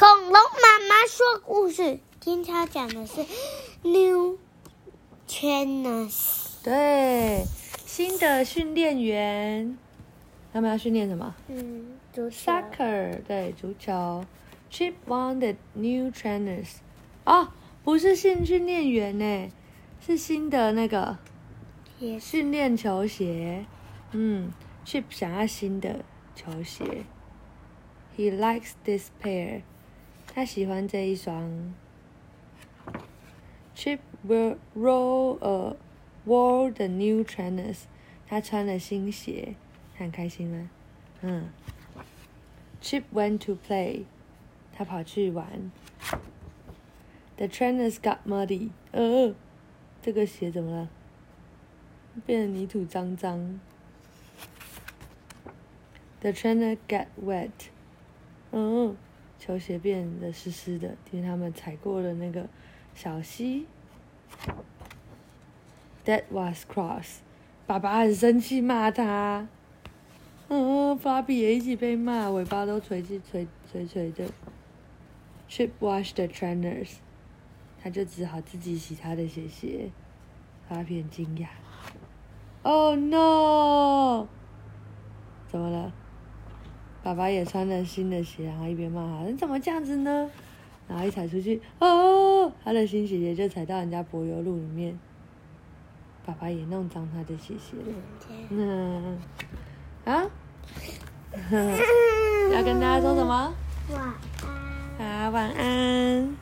恐龙妈妈说故事，今天要讲的是 New Trainers。对，新的训练员，他们要训练什么嗯，足球。？Soccer，对，足球。Chip won the new trainers。哦，不是新训练员呢，是新的那个训练球鞋。嗯，Chip 想要新的球鞋。He likes this pair。他喜欢这一双。Chip will roll a wore the new trainers。他穿了新鞋，他很开心吗？嗯。Chip went to play。他跑去玩。The trainers got muddy。呃，这个鞋怎么了？变得泥土脏脏。The trainer got wet。嗯，球鞋变得湿湿的，因为他们踩过了那个小溪。That was cross。爸爸很生气，骂他。嗯，芭比也一起被骂，尾巴都垂起垂垂垂的。Chip washed the trainers。他就只好自己洗他的鞋鞋。芭比很惊讶。Oh no！怎么了？爸爸也穿了新的鞋，然后一边骂他：“你怎么这样子呢？”然后一踩出去，哦，他的新鞋鞋就踩到人家柏油路里面。爸爸也弄脏他的鞋鞋了。嗯，啊，要跟大家说什么？晚安。好，晚安。